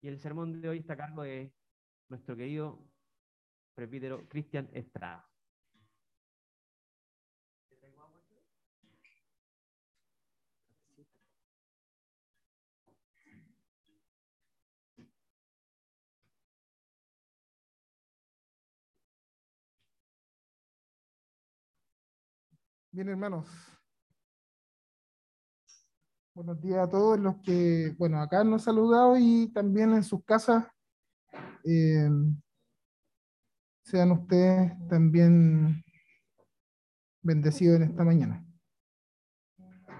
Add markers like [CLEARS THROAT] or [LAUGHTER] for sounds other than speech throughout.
Y el sermón de hoy está a cargo de nuestro querido presbítero Cristian Estrada. Bien, hermanos. Buenos días a todos los que, bueno, acá nos han saludado y también en sus casas. eh, sean ustedes también bendecidos en esta mañana.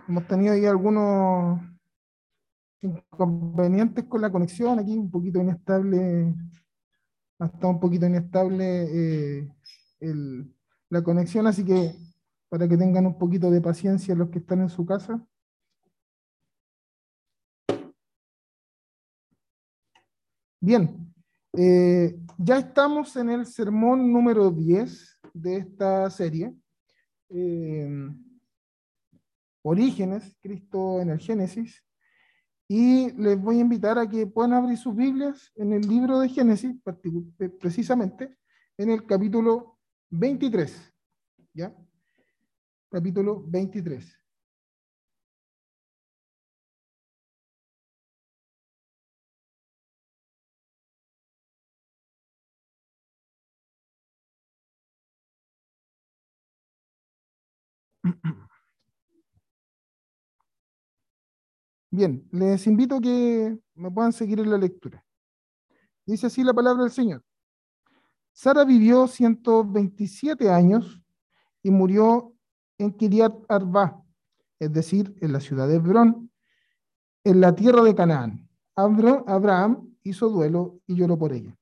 Hemos tenido ahí algunos inconvenientes con la conexión, aquí un poquito inestable, ha estado un poquito inestable eh, el- la conexión, así que para que tengan un poquito de paciencia los que están en su casa. Bien, eh, ya estamos en el sermón número 10 de esta serie. eh, Orígenes, Cristo en el Génesis. Y les voy a invitar a que puedan abrir sus Biblias en el libro de Génesis, eh, precisamente en el capítulo 23. ¿Ya? Capítulo 23. Bien, les invito a que me puedan seguir en la lectura. Dice así la palabra del Señor. Sara vivió 127 años y murió en Kiriat Arba, es decir, en la ciudad de Hebrón, en la tierra de Canaán. Abra- Abraham hizo duelo y lloró por ella.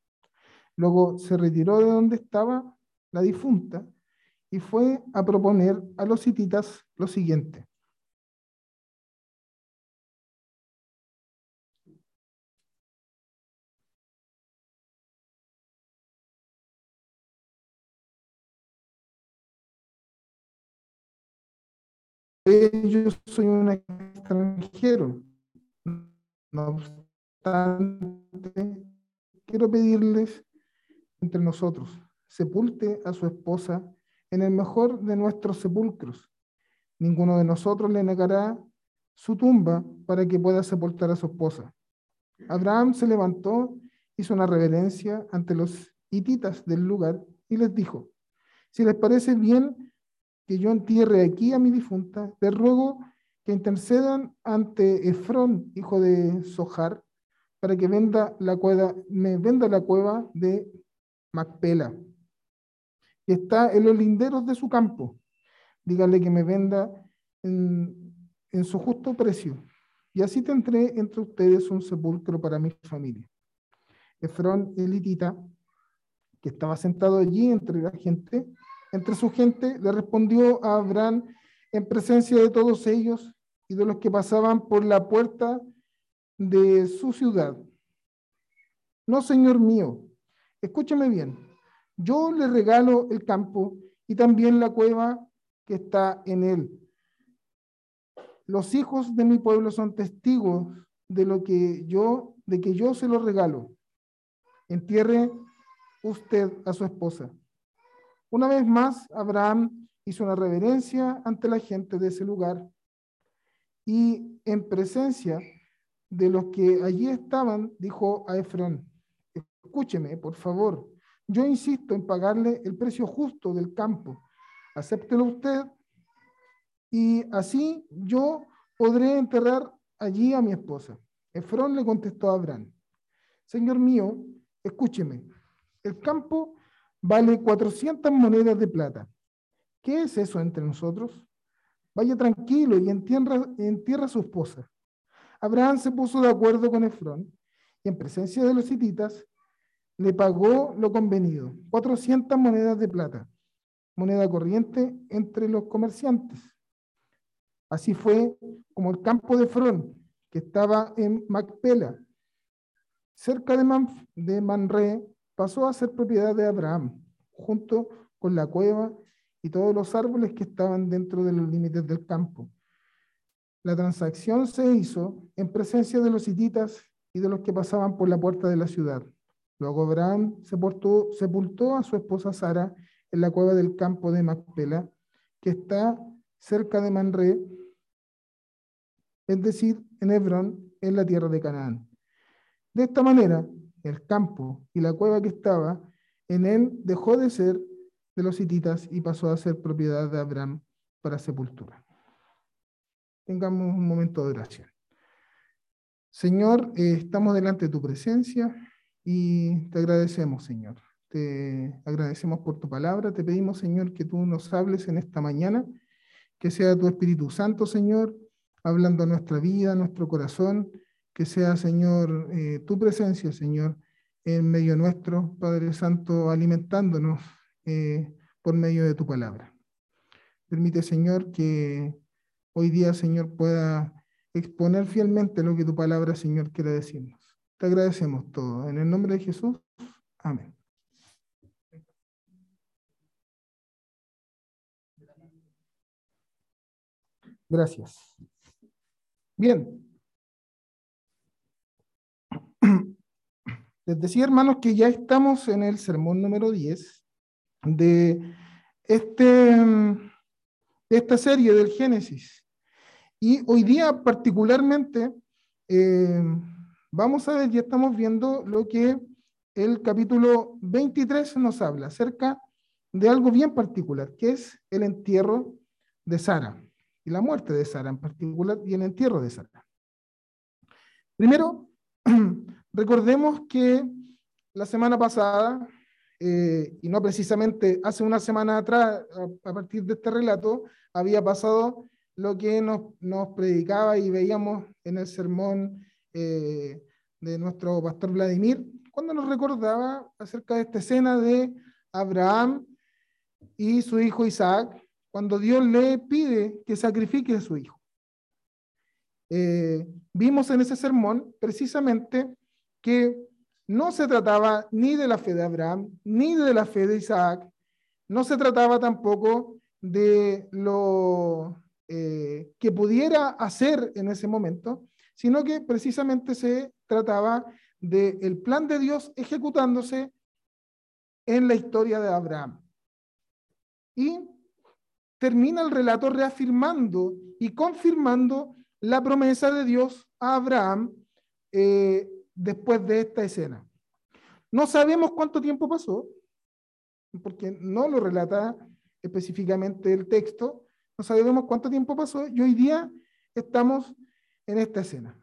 Luego se retiró de donde estaba la difunta y fue a proponer a los hititas lo siguiente. Yo soy un extranjero. No obstante, quiero pedirles entre nosotros, sepulte a su esposa en el mejor de nuestros sepulcros. Ninguno de nosotros le negará su tumba para que pueda sepultar a su esposa. Abraham se levantó, hizo una reverencia ante los hititas del lugar y les dijo, si les parece bien que yo entierre aquí a mi difunta, les ruego que intercedan ante Efrón, hijo de Sojar, para que venda la cueva, me venda la cueva de Macpela, que está en los linderos de su campo. Díganle que me venda en, en su justo precio, y así tendré entre ustedes un sepulcro para mi familia. Efrón, el hitita, que estaba sentado allí entre la gente, entre su gente, le respondió a Abraham en presencia de todos ellos y de los que pasaban por la puerta de su ciudad. No, señor mío, escúchame bien. Yo le regalo el campo y también la cueva que está en él. Los hijos de mi pueblo son testigos de lo que yo, de que yo se los regalo. Entierre usted a su esposa. Una vez más, Abraham hizo una reverencia ante la gente de ese lugar y en presencia de los que allí estaban, dijo a Efrón, escúcheme, por favor, yo insisto en pagarle el precio justo del campo, acéptelo usted y así yo podré enterrar allí a mi esposa. Efrón le contestó a Abraham, Señor mío, escúcheme, el campo vale 400 monedas de plata. ¿Qué es eso entre nosotros? Vaya tranquilo y entierra, entierra a su esposa. Abraham se puso de acuerdo con Efrón y en presencia de los hititas le pagó lo convenido, 400 monedas de plata, moneda corriente entre los comerciantes. Así fue como el campo de Efrón, que estaba en Macpela, cerca de, de Manre, pasó a ser propiedad de Abraham, junto con la cueva y todos los árboles que estaban dentro de los límites del campo. La transacción se hizo en presencia de los hititas y de los que pasaban por la puerta de la ciudad. Luego Abraham sepultó, a su esposa Sara en la cueva del campo de Macpela, que está cerca de Manré, es decir, en Hebrón, en la tierra de Canaán. De esta manera, el campo y la cueva que estaba en él dejó de ser de los hititas y pasó a ser propiedad de Abraham para sepultura. Tengamos un momento de oración. Señor, eh, estamos delante de tu presencia y te agradecemos, Señor. Te agradecemos por tu palabra. Te pedimos, Señor, que tú nos hables en esta mañana, que sea tu Espíritu Santo, Señor, hablando a nuestra vida, a nuestro corazón, que sea, Señor, eh, tu presencia, Señor, en medio nuestro, Padre Santo, alimentándonos eh, por medio de tu palabra. Permite, Señor, que hoy día, Señor, pueda exponer fielmente lo que tu palabra, Señor, quiere decirnos. Te agradecemos todo. En el nombre de Jesús. Amén. Gracias. Bien. Les decía, hermanos, que ya estamos en el sermón número 10 de, este, de esta serie del Génesis. Y hoy día particularmente eh, vamos a ver, ya estamos viendo lo que el capítulo 23 nos habla acerca de algo bien particular, que es el entierro de Sara y la muerte de Sara en particular y el entierro de Sara. Primero, [CLEARS THROAT] recordemos que la semana pasada, eh, y no precisamente hace una semana atrás, a, partir de este relato, había pasado lo que nos, nos predicaba y veíamos en el sermón eh, de nuestro pastor Vladimir, cuando nos recordaba acerca de esta escena de Abraham y su hijo Isaac, cuando Dios le pide que sacrifique a su hijo. Eh, vimos en ese sermón precisamente que no se trataba ni de la fe de Abraham, ni de la fe de Isaac, no se trataba tampoco de lo eh, que pudiera hacer en ese momento, sino que precisamente se trataba del plan de Dios ejecutándose en la historia de Abraham. Y termina el relato reafirmando y confirmando la promesa de Dios a Abraham eh, después de esta escena. No sabemos cuánto tiempo pasó, porque no lo relata específicamente el texto, no sabemos cuánto tiempo pasó y hoy día estamos en esta escena.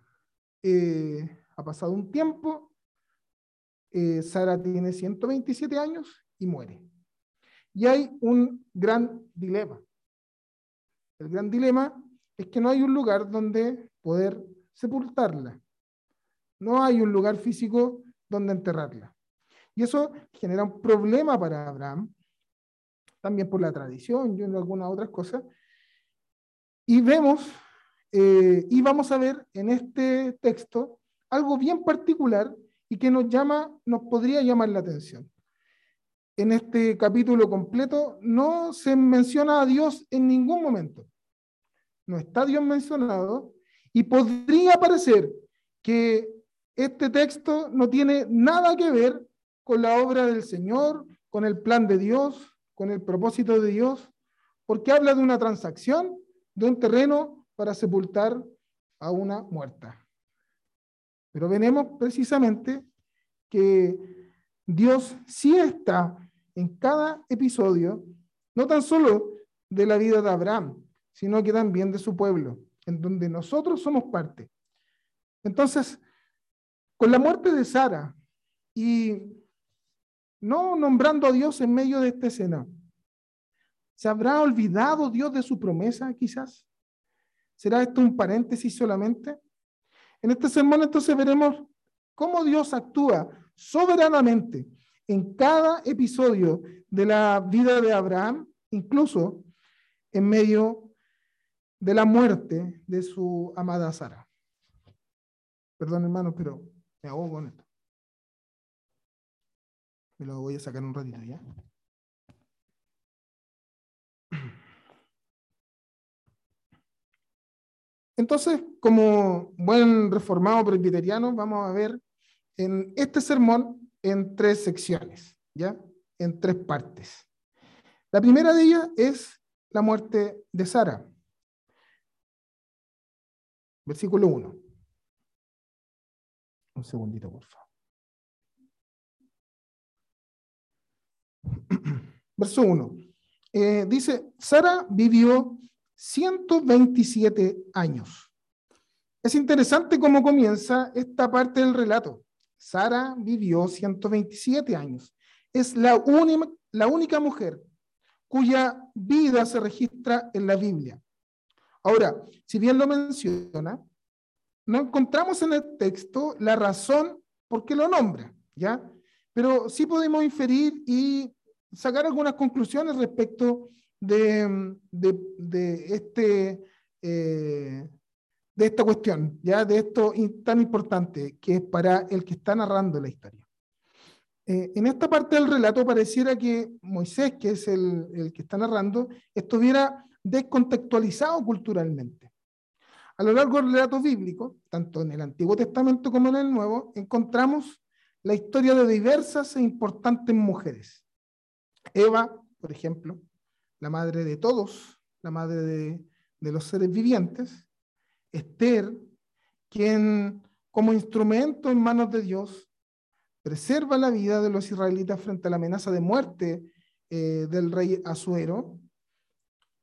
Eh, ha pasado un tiempo, eh, Sara tiene 127 años y muere. Y hay un gran dilema. El gran dilema es que no hay un lugar donde poder sepultarla. No hay un lugar físico donde enterrarla. Y eso genera un problema para Abraham, también por la tradición y algunas otras cosas, y vemos, eh, y vamos a ver en este texto algo bien particular y que nos llama, nos podría llamar la atención. En este capítulo completo no se menciona a Dios en ningún momento. No está Dios mencionado y podría parecer que este texto no tiene nada que ver con la obra del Señor, con el plan de Dios, con el propósito de Dios, porque habla de una transacción de un terreno para sepultar a una muerta. Pero venemos precisamente que Dios sí está en cada episodio, no tan solo de la vida de Abraham, sino que también de su pueblo, en donde nosotros somos parte. Entonces, con la muerte de Sara y no nombrando a Dios en medio de esta escena, ¿Se habrá olvidado Dios de su promesa quizás? ¿Será esto un paréntesis solamente? En este sermón entonces veremos cómo Dios actúa soberanamente en cada episodio de la vida de Abraham, incluso en medio de la muerte de su amada Sara. Perdón, hermano, pero me ahogo con esto. Me lo voy a sacar un ratito ya. Entonces, como buen reformado presbiteriano, vamos a ver en este sermón en tres secciones, ¿ya? En tres partes. La primera de ellas es la muerte de Sara. Versículo 1. Un segundito, por favor. [CLEARS THROAT] Verso 1. Eh, dice, Sara vivió 127 años. Es interesante cómo comienza esta parte del relato. Sara vivió 127 años. Es la, la única mujer cuya vida se registra en la Biblia. Ahora, si bien lo menciona, no encontramos en el texto la razón por qué lo nombra, ¿ya? Pero sí podemos inferir y sacar algunas conclusiones respecto de, de, este, eh, de esta cuestión, ¿ya? de esto tan importante que es para el que está narrando la historia. Eh, en esta parte del relato pareciera que Moisés, que es el, el que está narrando, estuviera descontextualizado culturalmente. A lo largo del relato bíblico, tanto en el Antiguo Testamento como en el Nuevo, encontramos la historia de diversas e importantes mujeres. Eva, por ejemplo, la madre de todos, la madre de, los seres vivientes. Esther, quien como instrumento en manos de Dios preserva la vida de los israelitas frente a la amenaza de muerte eh, del rey Asuero.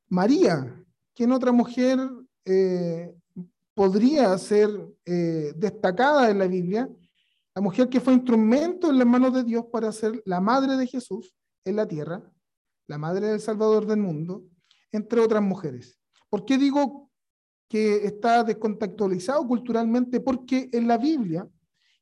María, quien otra mujer eh, podría ser eh, destacada en la Biblia, la mujer que fue instrumento en las manos de Dios para ser la madre de Jesús en la tierra, la madre del Salvador del mundo, entre otras mujeres. ¿Por qué digo que está descontextualizado culturalmente? Porque en la Biblia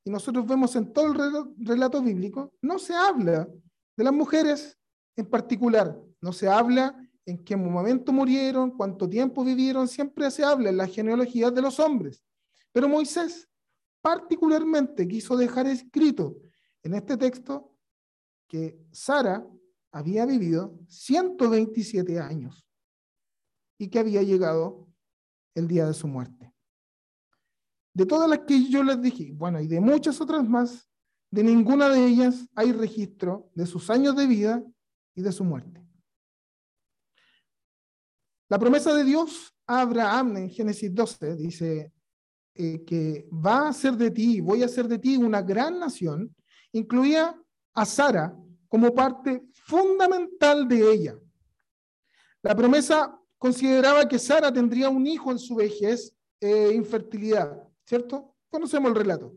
y nosotros vemos en todo el relato bíblico, no se habla de las mujeres en particular, no se habla en qué momento murieron, cuánto tiempo vivieron, siempre se habla en la genealogía de los hombres. Pero Moisés particularmente quiso dejar escrito en este texto que Sara había vivido 127 años y que había llegado el día de su muerte de todas las que yo les dije, bueno, y de muchas otras más, de ninguna de ellas hay registro de sus años de vida y de su muerte. La promesa de Dios a Abraham en Génesis 12 dice eh, que va a ser de ti, voy a hacer de ti una gran nación, incluía a Sara como parte fundamental de ella. La promesa consideraba que Sara tendría un hijo en su vejez e infertilidad. ¿cierto? Conocemos el relato.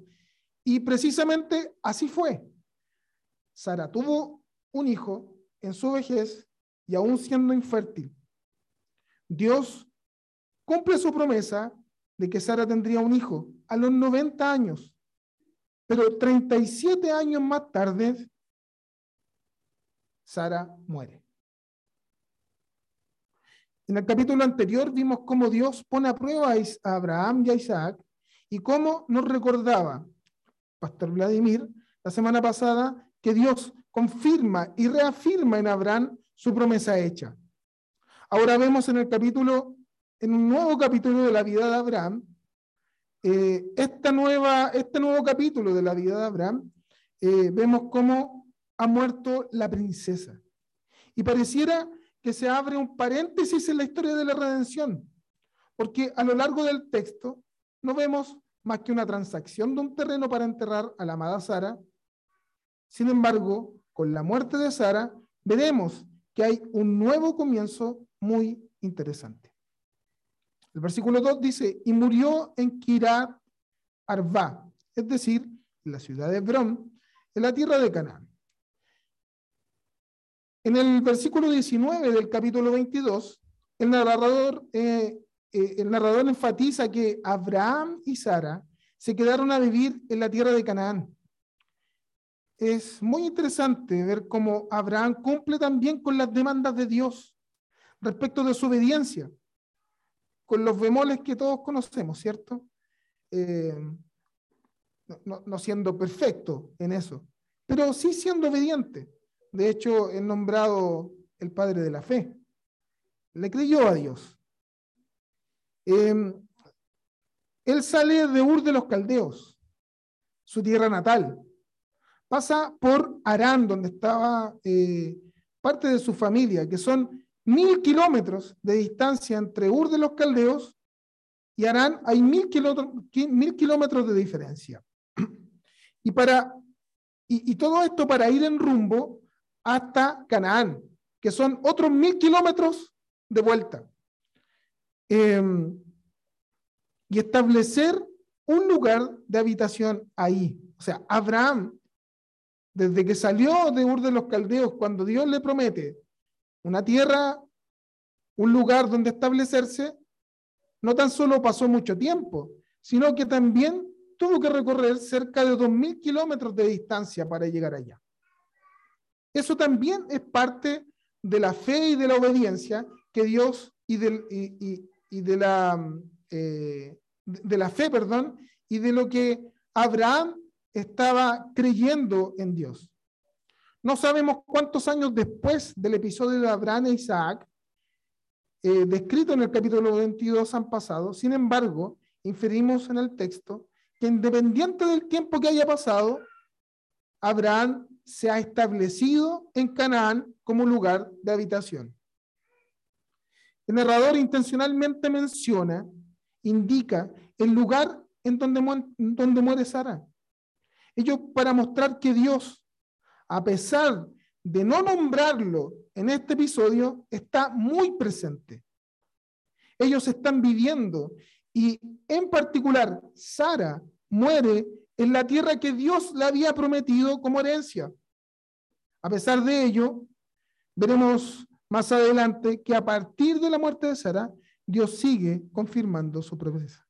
Y precisamente así fue. Sara tuvo un hijo en su vejez y aún siendo infértil. Dios cumple su promesa de que Sara tendría un hijo a los 90 años. Pero 37 años más tarde, Sara muere. En el capítulo anterior vimos cómo Dios pone a prueba a Abraham y a Isaac y cómo nos recordaba Pastor Vladimir la semana pasada que Dios confirma y reafirma en Abraham su promesa hecha. Ahora vemos en el capítulo, en un nuevo capítulo de la vida de Abraham, eh, esta nueva, este nuevo capítulo de la vida de Abraham, eh, vemos cómo ha muerto la princesa. Y pareciera que se abre un paréntesis en la historia de la redención, porque a lo largo del texto no vemos más que una transacción de un terreno para enterrar a la amada Sara. Sin embargo, con la muerte de Sara, veremos que hay un nuevo comienzo muy interesante. El versículo 2 dice, y murió en Kirat Arba, es decir, en la ciudad de Hebrón, en la tierra de Canaán. En el versículo 19 del capítulo 22, el narrador eh, eh, el narrador enfatiza que Abraham y Sara se quedaron a vivir en la tierra de Canaán. Es muy interesante ver cómo Abraham cumple también con las demandas de Dios respecto de su obediencia, con los bemoles que todos conocemos, ¿cierto? Eh, no, siendo perfecto en eso, pero sí siendo obediente. De hecho, es nombrado el padre de la fe. Le creyó a Dios. Em, Él sale de Ur de los Caldeos, su tierra natal. Pasa por Arán, donde estaba eh, parte de su familia, que son mil kilómetros de distancia entre Ur de los Caldeos y Arán, hay mil kilómetros, de diferencia. Y, para, y, todo esto para ir en rumbo hasta Canaán, que son otros mil kilómetros de vuelta. Em, y establecer un lugar de habitación ahí. O sea, Abraham, desde que salió de Ur de los Caldeos, cuando Dios le promete una tierra, un lugar donde establecerse, no tan solo pasó mucho tiempo, sino que también tuvo que recorrer cerca de 2.000 kilómetros de distancia para llegar allá. Eso también es parte de la fe y de la obediencia que Dios y, de la, eh, de la fe, perdón, y de lo que Abraham estaba creyendo en Dios. No sabemos cuántos años después del episodio de Abraham e Isaac, eh, descrito en el capítulo 22 han pasado. Sin embargo, inferimos en el texto que independiente del tiempo que haya pasado, Abraham se ha establecido en Canaán como lugar de habitación. El narrador intencionalmente menciona, indica el lugar en donde, donde muere Sara. Ello para mostrar que Dios, a pesar de no nombrarlo en este episodio está muy presente. Ellos están viviendo y en particular Sara muere en la tierra que Dios le había prometido como herencia. A pesar de ello, veremos más adelante que a partir de la muerte de Sara, Dios sigue confirmando su promesa.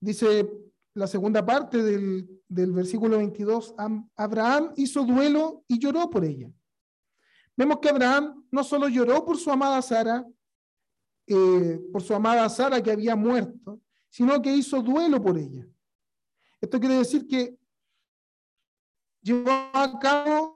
Dice la segunda parte del, versículo 22, Abraham hizo duelo y lloró por ella. Vemos que Abraham no solo lloró por su amada Sara, eh, por su amada Sara que había muerto, sino que hizo duelo por ella. Esto quiere decir que llevó a cabo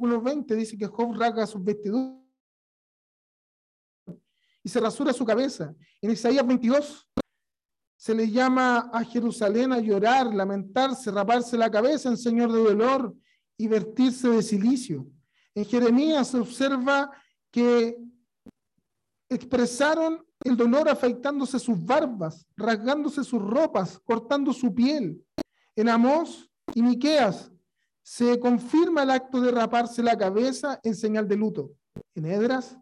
versículo 20 dice que Job rasga sus vestiduras y se rasura su cabeza. En Isaías 22 se le llama a Jerusalén a llorar, lamentarse, raparse la cabeza en señor de dolor y vertirse de silicio. En Jeremías se observa que expresaron el dolor afeitándose sus barbas, rasgándose sus ropas, cortando su piel. En Amós y Miqueas se confirma el acto de raparse la cabeza en señal de luto. En Edras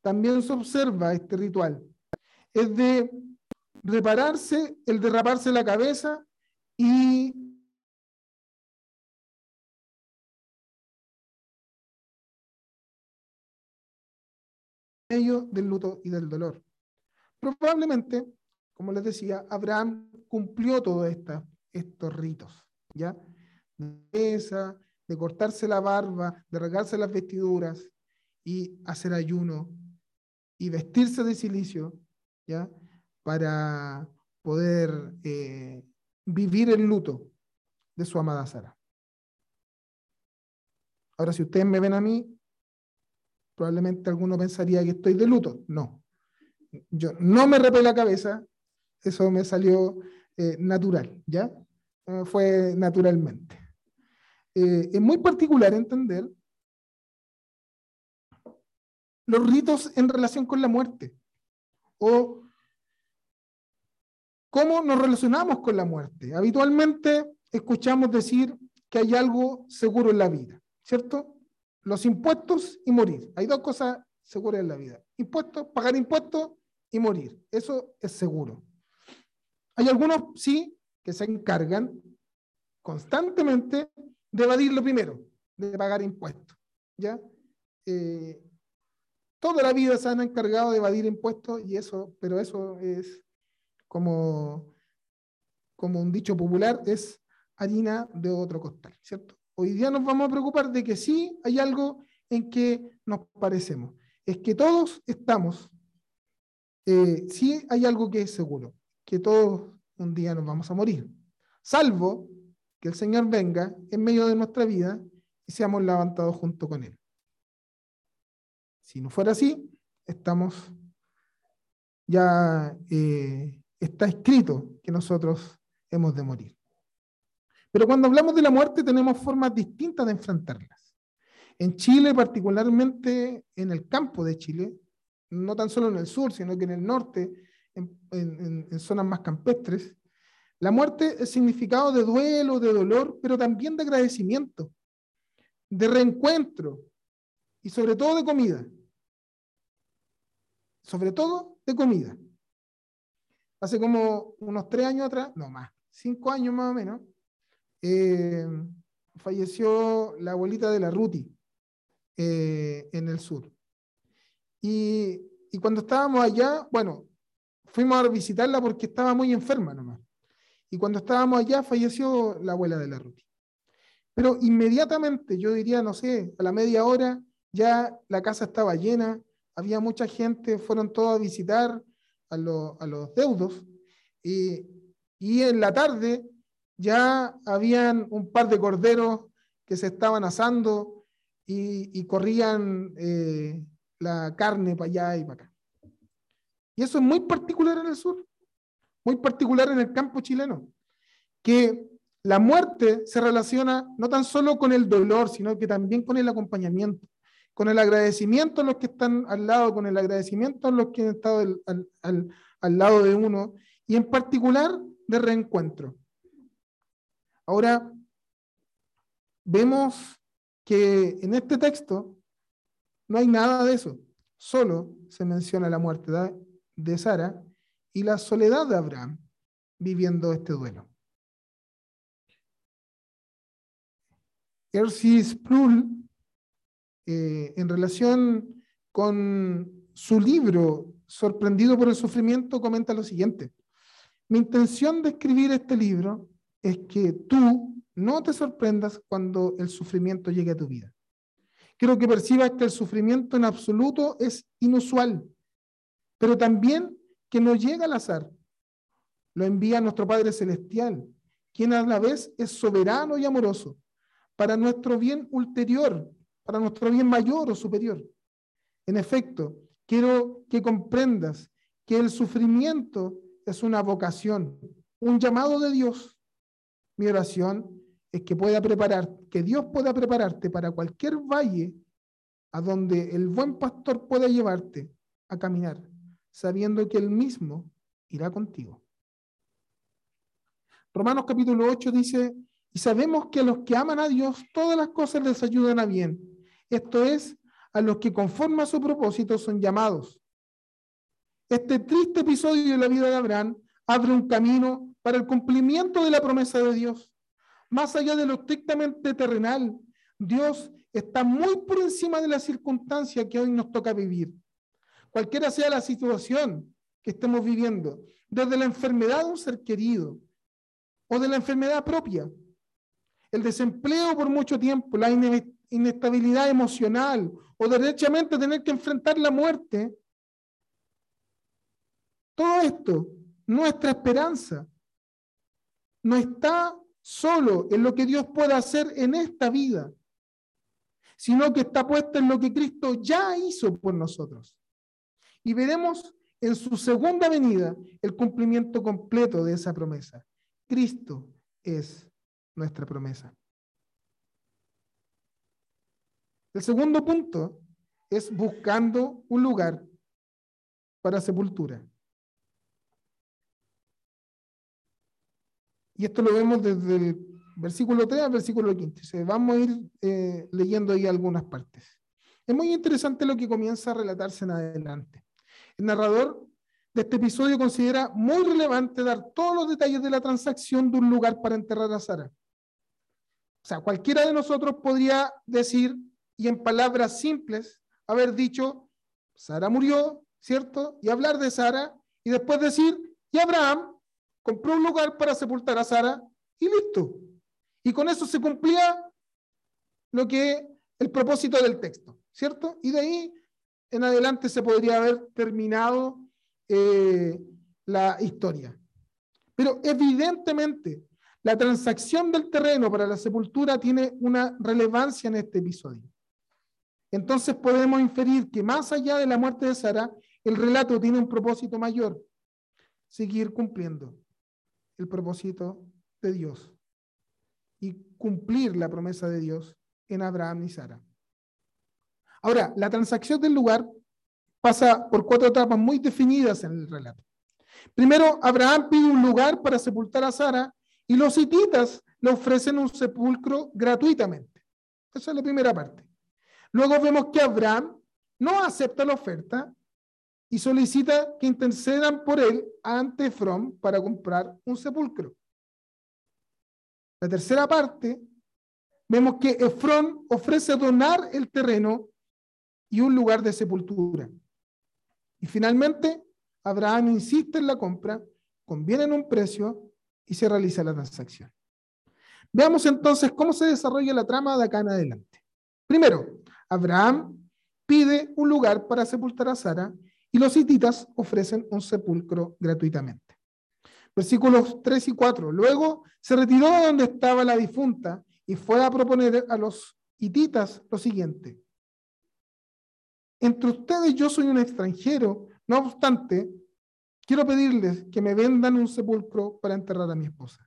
también se observa este ritual. Es de repararse, el de raparse la cabeza y ello del luto y del dolor. Probablemente, como les decía, Abraham cumplió todos estos ritos, ¿ya? De de cortarse la barba, de regarse las vestiduras y hacer ayuno y vestirse de silicio, ¿ya? Para poder eh, vivir el luto de su amada Sara. Ahora, si ustedes me ven a mí, probablemente alguno pensaría que estoy de luto. No. Yo no me repé la cabeza, eso me salió eh, natural, ¿ya? Fue naturalmente. Eh, es muy particular entender los ritos en relación con la muerte o cómo nos relacionamos con la muerte. Habitualmente escuchamos decir que hay algo seguro en la vida, ¿cierto? Los impuestos y morir. Hay dos cosas seguras en la vida. Impuestos, pagar impuestos y morir. Eso es seguro. Hay algunos, sí, que se encargan constantemente de evadir lo primero, de pagar impuestos. ¿ya? Eh, toda la vida se han encargado de evadir impuestos y eso, pero eso es como, como un dicho popular, es harina de otro costal, ¿cierto? Hoy día nos vamos a preocupar de que sí hay algo en que nos parecemos. Es que todos estamos, eh, sí hay algo que es seguro, que todos un día nos vamos a morir, salvo que el Señor venga en medio de nuestra vida y seamos levantados junto con Él. Si no fuera así, estamos ya eh, está escrito que nosotros hemos de morir. Pero cuando hablamos de la muerte tenemos formas distintas de enfrentarlas. En Chile, particularmente en el campo de Chile, no tan solo en el sur, sino que en el norte, en, zonas más campestres, la muerte es significado de duelo, de dolor, pero también de agradecimiento, de reencuentro y sobre todo de comida. Sobre todo de comida. Hace como unos tres años atrás, no más, cinco años más o menos, eh, falleció la abuelita de la Ruti eh, en el sur. Y, y, cuando estábamos allá, bueno, fuimos a visitarla porque estaba muy enferma nomás. Y cuando estábamos allá, falleció la abuela de la Ruti. Pero inmediatamente, yo diría, no sé, a la media hora, ya la casa estaba llena, había mucha gente, fueron todos a visitar a, los deudos, y, en la tarde ya habían un par de corderos que se estaban asando y, corrían eh, la carne para allá y para acá. Y eso es muy particular en el sur, muy particular en el campo chileno, que la muerte se relaciona no tan solo con el dolor, sino que también con el acompañamiento con el agradecimiento a los que están al lado, con el agradecimiento a los que han estado al, lado de uno, y en particular de reencuentro. Ahora, vemos que en este texto no hay nada de eso, solo se menciona la muerte de Sara y la soledad de Abraham viviendo este duelo. Ersi Sproul eh, en relación con su libro, Sorprendido por el Sufrimiento, comenta lo siguiente. Mi intención de escribir este libro es que tú no te sorprendas cuando el sufrimiento llegue a tu vida. Quiero que percibas que el sufrimiento en absoluto es inusual, pero también que no llega al azar. Lo envía nuestro Padre Celestial, quien a la vez es soberano y amoroso, para nuestro bien ulterior, para nuestro bien mayor o superior. En efecto, quiero que comprendas que el sufrimiento es una vocación, un llamado de Dios. Mi oración es que pueda preparar, que Dios pueda prepararte para cualquier valle a donde el buen pastor pueda llevarte a caminar, sabiendo que él mismo irá contigo. Romanos capítulo 8 dice, y sabemos que a los que aman a Dios todas las cosas les ayudan a bien esto es, a los que conforme a su propósito son llamados. Este triste episodio de la vida de Abraham abre un camino para el cumplimiento de la promesa de Dios. Más allá de lo estrictamente terrenal, Dios está muy por encima de la circunstancia que hoy nos toca vivir. Cualquiera sea la situación que estemos viviendo, desde la enfermedad de un ser querido o de la enfermedad propia, el desempleo por mucho tiempo, la inestabilidad emocional o derechamente tener que enfrentar la muerte. Todo esto, nuestra esperanza, no está solo en lo que Dios pueda hacer en esta vida, sino que está puesta en lo que Cristo ya hizo por nosotros. Y veremos en su segunda venida el cumplimiento completo de esa promesa. Cristo es nuestra promesa. El segundo punto es buscando un lugar para sepultura. Y esto lo vemos desde el versículo 3 al versículo 15. Vamos a ir eh, leyendo ahí algunas partes. Es muy interesante lo que comienza a relatarse en adelante. El narrador de este episodio considera muy relevante dar todos los detalles de la transacción de un lugar para enterrar a Sara. O sea, cualquiera de nosotros podría decir, y en palabras simples haber dicho, Sara murió, ¿cierto? Y hablar de Sara y después decir, y Abraham compró un lugar para sepultar a Sara y listo. Y con eso se cumplía lo que el propósito del texto, ¿cierto? Y de ahí en adelante se podría haber terminado eh, la historia. Pero evidentemente la transacción del terreno para la sepultura tiene una relevancia en este episodio. Entonces podemos inferir que más allá de la muerte de Sara, el relato tiene un propósito mayor, seguir cumpliendo el propósito de Dios y cumplir la promesa de Dios en Abraham y Sara. Ahora, la transacción del lugar pasa por cuatro etapas muy definidas en el relato. Primero, Abraham pide un lugar para sepultar a Sara y los hititas le ofrecen un sepulcro gratuitamente. Esa es la primera parte. Luego vemos que Abraham no acepta la oferta y solicita que intercedan por él ante Efrón para comprar un sepulcro. La tercera parte, vemos que Efrón ofrece donar el terreno y un lugar de sepultura. Y finalmente, Abraham insiste en la compra, conviene en un precio y se realiza la transacción. Veamos entonces cómo se desarrolla la trama de acá en adelante. Primero, Abraham pide un lugar para sepultar a Sara y los hititas ofrecen un sepulcro gratuitamente. Versículos 3 y 4. Luego se retiró de donde estaba la difunta y fue a proponer a los hititas lo siguiente. Entre ustedes yo soy un extranjero, no obstante, quiero pedirles que me vendan un sepulcro para enterrar a mi esposa.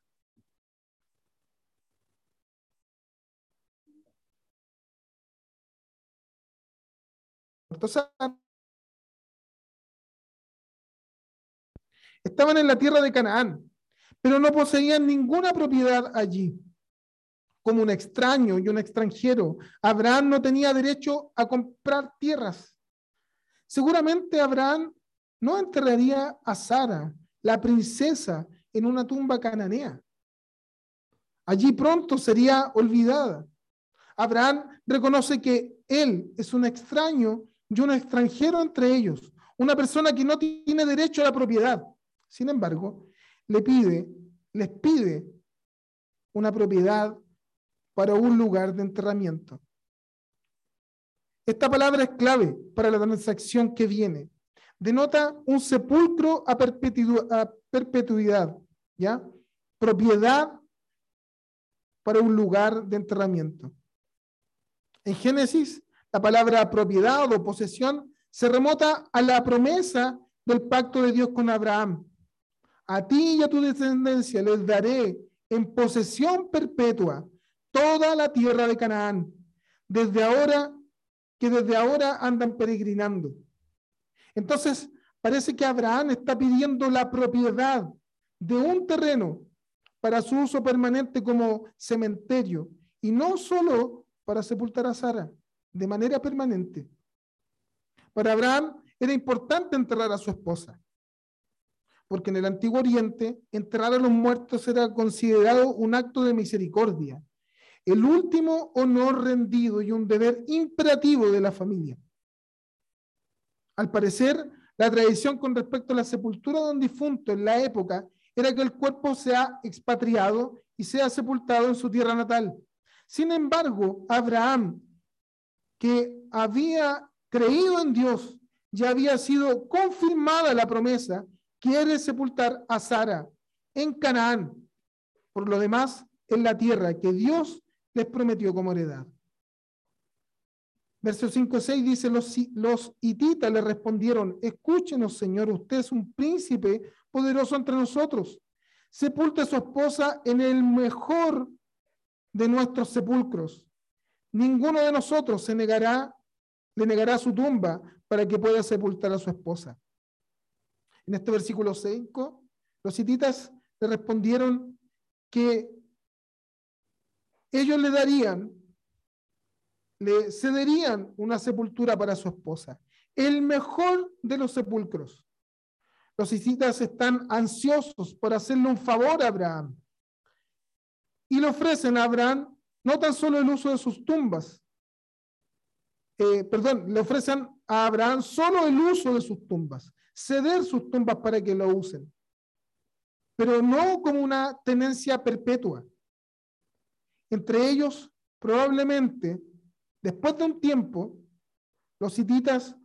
estaban en la tierra de Canaán, pero no poseían ninguna propiedad allí. Como un extraño y un extranjero, Abraham no tenía derecho a comprar tierras. Seguramente Abraham no enterraría a Sara, la princesa, en una tumba cananea. Allí pronto sería olvidada. Abraham reconoce que él es un extraño y un extranjero entre ellos, una persona que no tiene derecho a la propiedad. Sin embargo, le pide, les pide una propiedad para un lugar de enterramiento. Esta palabra es clave para la transacción que viene. Denota un sepulcro a, perpetuidad, ¿ya? Propiedad para un lugar de enterramiento. En Génesis, la palabra propiedad o posesión se remota a la promesa del pacto de Dios con Abraham. A ti y a tu descendencia les daré en posesión perpetua toda la tierra de Canaán, desde ahora que desde ahora andan peregrinando. Entonces, parece que Abraham está pidiendo la propiedad de un terreno para su uso permanente como cementerio y no solo para sepultar a Sara de manera permanente. Para Abraham era importante enterrar a su esposa porque en el Antiguo Oriente enterrar a los muertos era considerado un acto de misericordia, el último honor rendido y un deber imperativo de la familia. Al parecer, la tradición con respecto a la sepultura de un difunto en la época era que el cuerpo sea expatriado y sea sepultado en su tierra natal. Sin embargo, Abraham, que había creído en Dios, ya había sido confirmada la promesa quiere sepultar a Sara en Canaán, por lo demás en la tierra que Dios les prometió como heredad. Verso 5 6 dice, los, los hititas le respondieron, escúchenos Señor, usted es un príncipe poderoso entre nosotros. Sepulte a su esposa en el mejor de nuestros sepulcros. Ninguno de nosotros se negará, le negará su tumba para que pueda sepultar a su esposa. En este versículo 5, los hititas le respondieron que ellos le darían, le cederían una sepultura para su esposa, el mejor de los sepulcros. Los hititas están ansiosos por hacerle un favor a Abraham y le ofrecen a Abraham no tan solo el uso de sus tumbas, eh, perdón, le ofrecen a Abraham solo el uso de sus tumbas, ceder sus tumbas para que lo usen. pero no como una tenencia perpetua. Entre ellos, probablemente, después de un tiempo, los hititas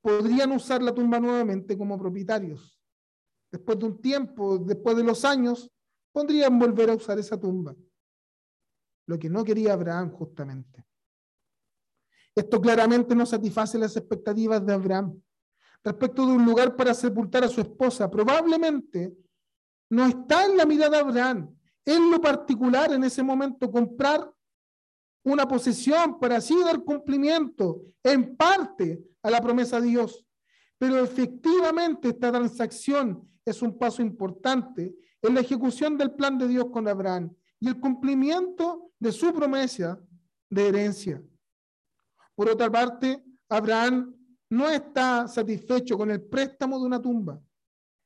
podrían usar la tumba nuevamente como propietarios. Después de un tiempo, después de los años, podrían volver a usar esa tumba. Lo que no quería Abraham justamente. Esto claramente no satisface las expectativas de Abraham. Respecto de un lugar para sepultar a su esposa, probablemente no está en la mirada de Abraham. En lo particular, en ese momento, comprar una posesión para así dar cumplimiento en parte a la promesa de Dios. Pero efectivamente esta transacción es un paso importante en la ejecución del plan de Dios con Abraham y el cumplimiento de su promesa de herencia. Por otra parte, Abraham no está satisfecho con el préstamo de una tumba.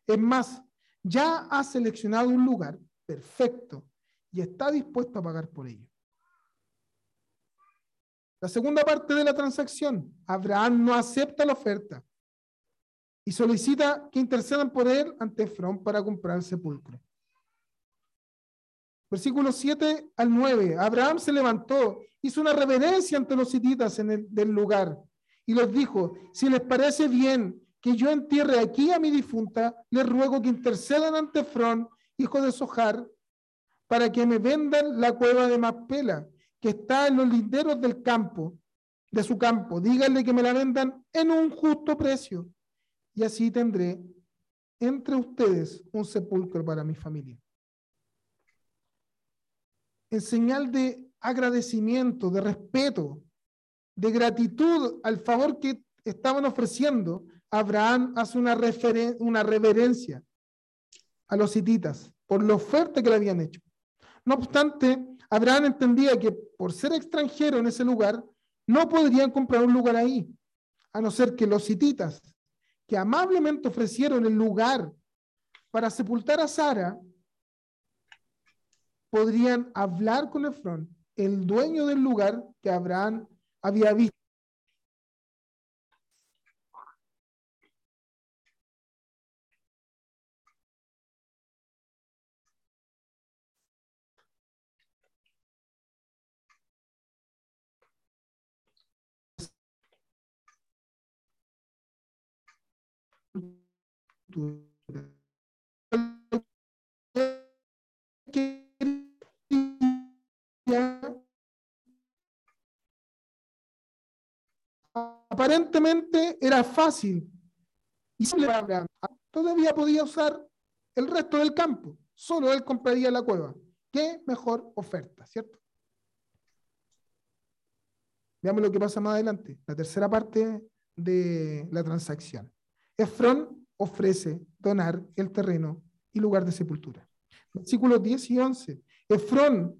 Es más, ya ha seleccionado un lugar perfecto y está dispuesto a pagar por ello. La segunda parte de la transacción, Abraham no acepta la oferta y solicita que intercedan por él ante Efrón para comprar el sepulcro. Versículos 7 al 9. Abraham se levantó, hizo una reverencia ante los hititas en el del lugar y les dijo, si les parece bien que yo entierre aquí a mi difunta, les ruego que intercedan ante Efrón, hijo de Sojar, para que me vendan la cueva de Maspela, que está en los linderos del campo, de su campo. Díganle que me la vendan en un justo precio, y así tendré entre ustedes un sepulcro para mi familia. En señal de agradecimiento, de respeto, de gratitud al favor que estaban ofreciendo, Abraham hace una, una reverencia a los hititas por la oferta que le habían hecho. No obstante, Abraham entendía que por ser extranjero en ese lugar, no podrían comprar un lugar ahí, a no ser que los hititas, que amablemente ofrecieron el lugar para sepultar a Sara, podrían hablar con Efrón, el dueño del lugar que Abraham había visto. Aparentemente era fácil. Y todavía podía usar el resto del campo. Solo él compraría la cueva. ¿Qué mejor oferta, cierto? Veamos lo que pasa más adelante. La tercera parte de la transacción. Efrón ofrece donar el terreno y lugar de sepultura. Versículos 10 y 11. Efrón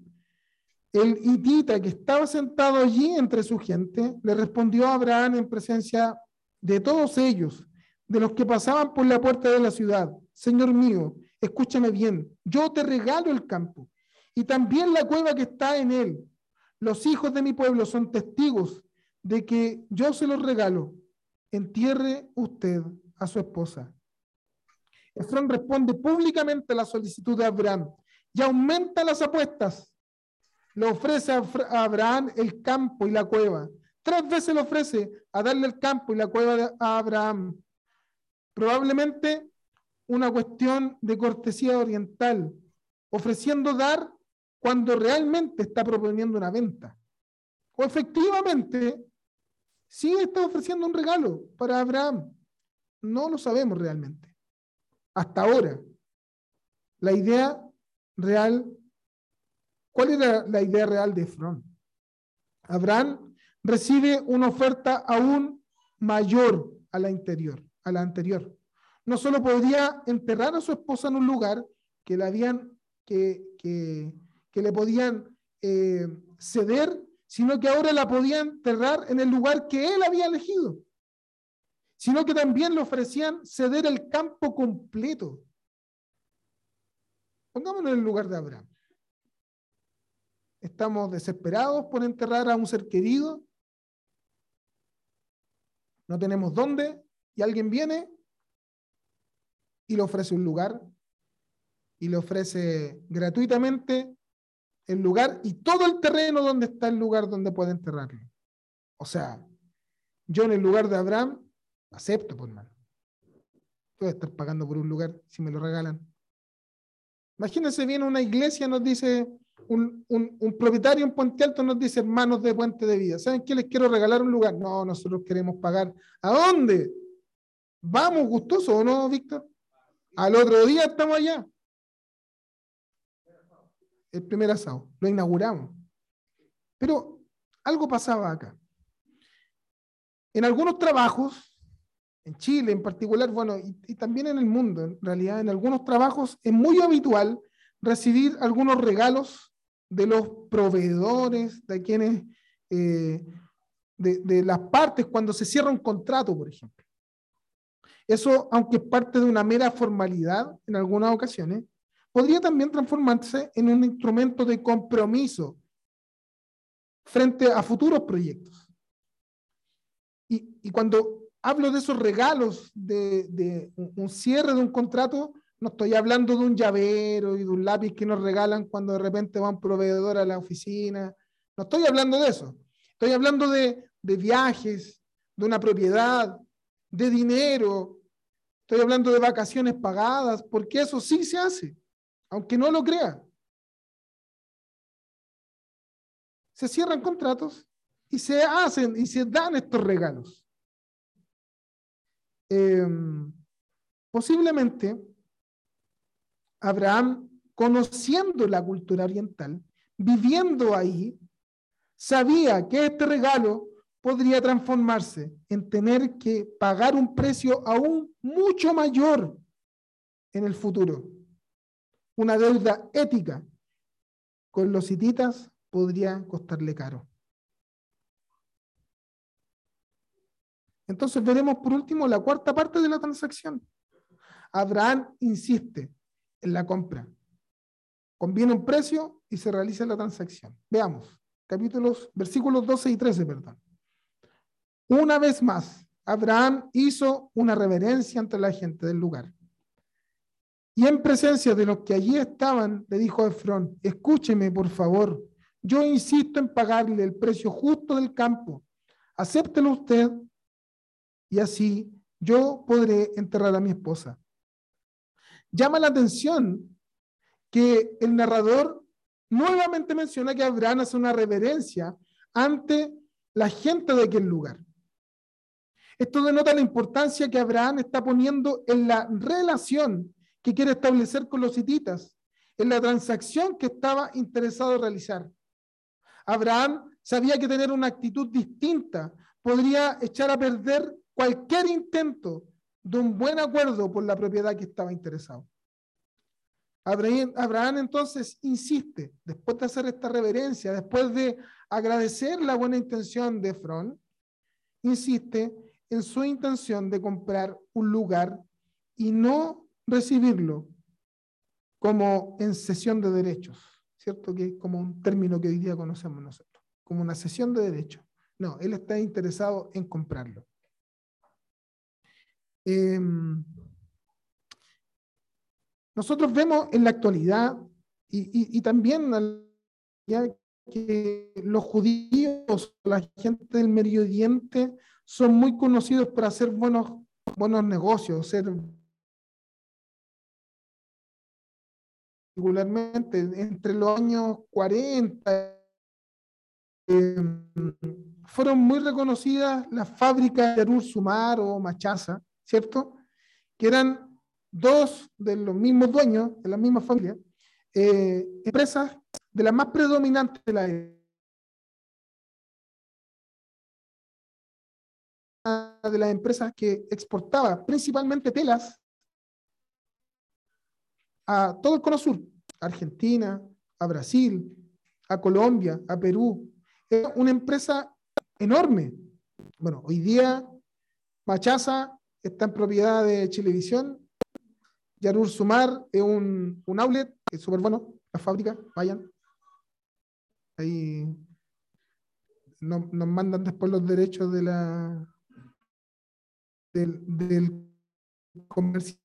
el hitita que estaba sentado allí entre su gente le respondió a Abraham en presencia de todos ellos, de los que pasaban por la puerta de la ciudad, Señor mío, escúchame bien, yo te regalo el campo y también la cueva que está en él. Los hijos de mi pueblo son testigos de que yo se los regalo. Entierre usted a su esposa. Efrón responde públicamente a la solicitud de Abraham y aumenta las apuestas le ofrece a Abraham el campo y la cueva. Tres veces le ofrece a darle el campo y la cueva a Abraham. Probablemente una cuestión de cortesía oriental, ofreciendo dar cuando realmente está proponiendo una venta. O efectivamente, sí está ofreciendo un regalo para Abraham. No lo sabemos realmente. Hasta ahora. La idea real ¿Cuál era la idea real de Efrón? Abraham recibe una oferta aún mayor a la anterior, a la anterior. No solo podría enterrar a su esposa en un lugar que le habían que, que, le podían eh, ceder, sino que ahora la podía enterrar en el lugar que él había elegido, sino que también le ofrecían ceder el campo completo. Pongámonos en el lugar de Abraham estamos desesperados por enterrar a un ser querido, no tenemos dónde, y alguien viene y le ofrece un lugar y le ofrece gratuitamente el lugar y todo el terreno donde está el lugar donde puede enterrarlo. O sea, yo en el lugar de Abraham acepto, por mal. Voy a estar pagando por un lugar si me lo regalan. Imagínense bien, una iglesia nos dice, un, un, propietario en Puente Alto nos dice, hermanos de Puente de Vida, ¿saben qué les quiero regalar un lugar? No, nosotros queremos pagar. ¿A dónde? Vamos, gustoso, ¿o no, Víctor? Al otro día estamos allá. El primer asado, lo inauguramos. Pero algo pasaba acá. En algunos trabajos, en Chile en particular, bueno, y, también en el mundo, en realidad, en algunos trabajos es muy habitual recibir algunos regalos de los proveedores, de quienes, eh, de, de las partes cuando se cierra un contrato, por ejemplo. Eso, aunque es parte de una mera formalidad en algunas ocasiones, podría también transformarse en un instrumento de compromiso frente a futuros proyectos. Y, cuando hablo de esos regalos, de, un cierre de un contrato, no estoy hablando de un llavero y de un lápiz que nos regalan cuando de repente va un proveedor a la oficina. No estoy hablando de eso. Estoy hablando de, de viajes, de una propiedad, de dinero. Estoy hablando de vacaciones pagadas, porque eso sí se hace, aunque no lo crea. Se cierran contratos y se hacen y se dan estos regalos. Em, posiblemente Abraham, conociendo la cultura oriental, viviendo ahí, sabía que este regalo podría transformarse en tener que pagar un precio aún mucho mayor en el futuro. Una deuda ética con los hititas podría costarle caro. Entonces veremos por último la cuarta parte de la transacción. Abraham insiste en la compra. Conviene un precio y se realiza la transacción. Veamos, capítulos, versículos 12 y 13, perdón. Una vez más, Abraham hizo una reverencia ante la gente del lugar. Y en presencia de los que allí estaban, le dijo a Efrón, escúcheme por favor, yo insisto en pagarle el precio justo del campo. Acéptelo usted y así yo podré enterrar a mi esposa. Llama la atención que el narrador nuevamente menciona que Abraham hace una reverencia ante la gente de aquel lugar. Esto denota la importancia que Abraham está poniendo en la relación que quiere establecer con los hititas, en la transacción que estaba interesado en realizar. Abraham sabía que tener una actitud distinta podría echar a perder cualquier intento de un buen acuerdo por la propiedad que estaba interesado. Abraham, entonces insiste, después de hacer esta reverencia, después de agradecer la buena intención de Efron, insiste en su intención de comprar un lugar y no recibirlo como en cesión de derechos, ¿cierto? Que como un término que hoy día conocemos nosotros, como una cesión de derechos. No, él está interesado en comprarlo. Em, nosotros vemos en la actualidad y, también que los judíos, la gente del Medio Oriente, son muy conocidos por hacer buenos, buenos negocios, ser particularmente entre los años 40 em, fueron muy reconocidas las fábricas de Arur Sumar o Machaza, ¿cierto? Que eran dos de los mismos dueños, de la misma familia, eh, empresas de las más predominantes de la de las empresas que exportaba principalmente telas a todo el cono sur, Argentina, a Brasil, a Colombia, a Perú. Era una empresa enorme. Bueno, hoy día Machaza está en propiedad de Chilevisión. Yarur Sumar es un, un outlet, es súper bueno, la fábrica, vayan. Ahí nos, mandan después los derechos de la del, del comercial.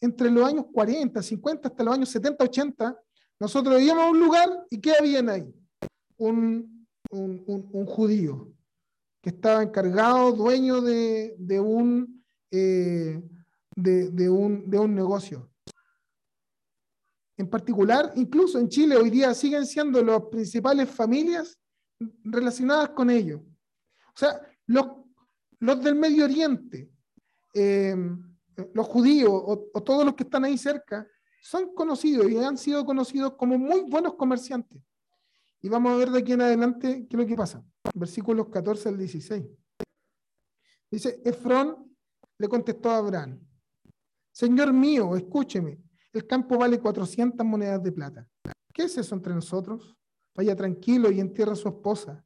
entre los años 40, 50 hasta los años 70, 80, nosotros veíamos un lugar y ¿qué había ahí? Un, un, judío que estaba encargado, dueño de, de un, eh, de, un, de un negocio. En particular, incluso en Chile hoy día siguen siendo las principales familias relacionadas con ellos. O sea, los, los del Medio Oriente, eh, los judíos o, todos los que están ahí cerca, son conocidos y han sido conocidos como muy buenos comerciantes. Y vamos a ver de aquí en adelante qué es lo que pasa. Versículos 14 al 16. Dice, Efrón le contestó a Abraham, Señor mío, escúcheme, el campo vale 400 monedas de plata. ¿Qué es eso entre nosotros? Vaya tranquilo y entierra a su esposa.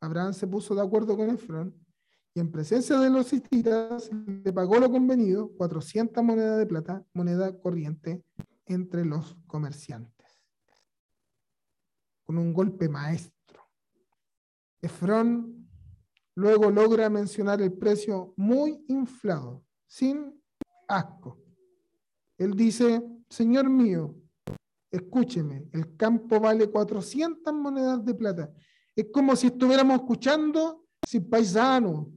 Abraham se puso de acuerdo con Efrón y en presencia de los hititas le pagó lo convenido, 400 monedas de plata, moneda corriente entre los comerciantes. Con un golpe maestro. Efrón luego logra mencionar el precio muy inflado, sin asco. Él dice, Señor mío, escúcheme, el campo vale 400 monedas de plata. Es como si estuviéramos escuchando sin paisano,